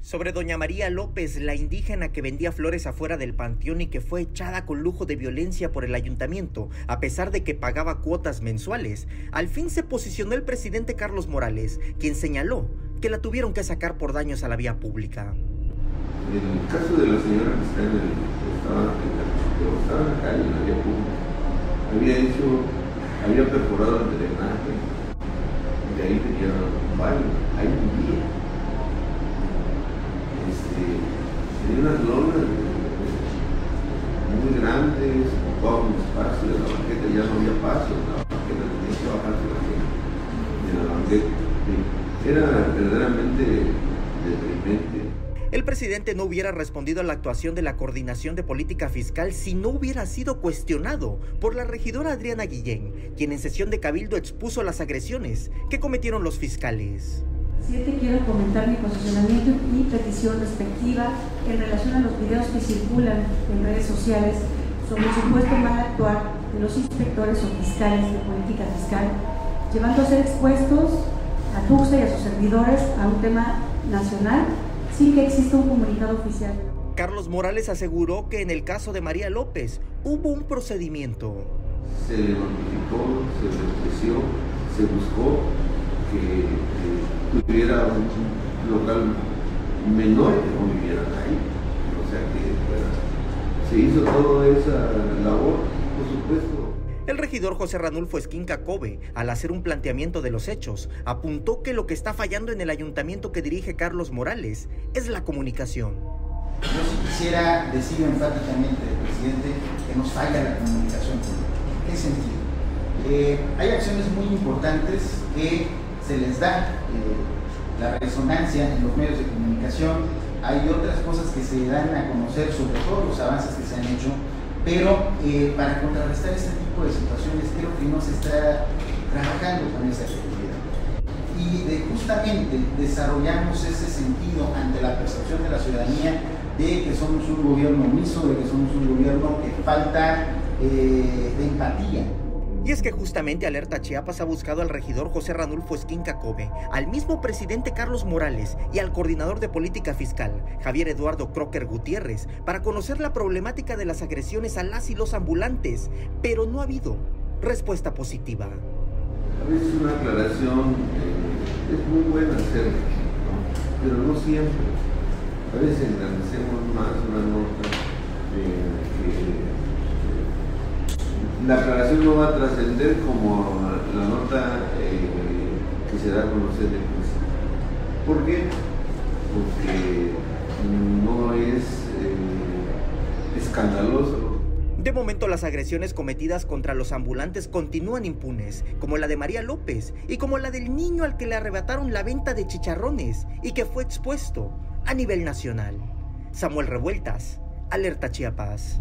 sobre doña María López, la indígena que vendía flores afuera del panteón y que fue echada con lujo de violencia por el ayuntamiento, a pesar de que pagaba cuotas mensuales, al fin se posicionó el presidente Carlos Morales, quien señaló que la tuvieron que sacar por daños a la vía pública. El caso de la señora que está en el, estaba, estaba en la calle, en la vía pública, había hecho, había perforado el drenaje, de ahí tenía un baño, ahí vivía El presidente no hubiera respondido a la actuación de la Coordinación de Política Fiscal si no hubiera sido cuestionado por la regidora Adriana Guillén, quien en sesión de Cabildo expuso las agresiones que cometieron los fiscales. Siete, quiero comentar mi posicionamiento y petición respectiva en relación a los videos que circulan en redes sociales sobre el supuesto mal actuar de los inspectores o fiscales de política fiscal, llevando a ser expuestos a Tuxa y a sus servidores a un tema nacional sin que exista un comunicado oficial. Carlos Morales aseguró que en el caso de María López hubo un procedimiento. Se le notificó, se le se buscó que, tuviera un local menor que convivieran ahí. O sea que se hizo toda esa labor, por supuesto. El regidor José Ranulfo Esquinca Kobe, al hacer un planteamiento de los hechos, apuntó que lo que está fallando en el ayuntamiento que dirige Carlos Morales es la comunicación. Yo sí quisiera decir enfáticamente, presidente, que nos falla la comunicación. ¿En qué sentido? Eh, hay acciones muy importantes que se les da eh, la resonancia en los medios de comunicación, hay otras cosas que se dan a conocer sobre todos los avances que se han hecho, pero eh, para contrarrestar este tipo de situaciones creo que no se está trabajando con esa efectividad. Y justamente desarrollamos ese sentido ante la percepción de la ciudadanía de que somos un gobierno omiso, de que somos un gobierno que falta eh, de empatía. Y es que justamente Alerta Chiapas ha buscado al regidor José Ranulfo Esquinca Kobe, al mismo presidente Carlos Morales y al coordinador de política fiscal, Javier Eduardo Crocker Gutiérrez, para conocer la problemática de las agresiones a las y los ambulantes, pero no ha habido respuesta positiva. A veces una aclaración eh, es muy buena hacerlo, pero no siempre. A veces engrandecemos más una nota que la aclaración no va a trascender como la nota eh, que se da a conocer de ¿Por qué? Porque no es eh, escandaloso. De momento las agresiones cometidas contra los ambulantes continúan impunes, como la de María López y como la del niño al que le arrebataron la venta de chicharrones y que fue expuesto a nivel nacional. Samuel Revueltas, Alerta Chiapas.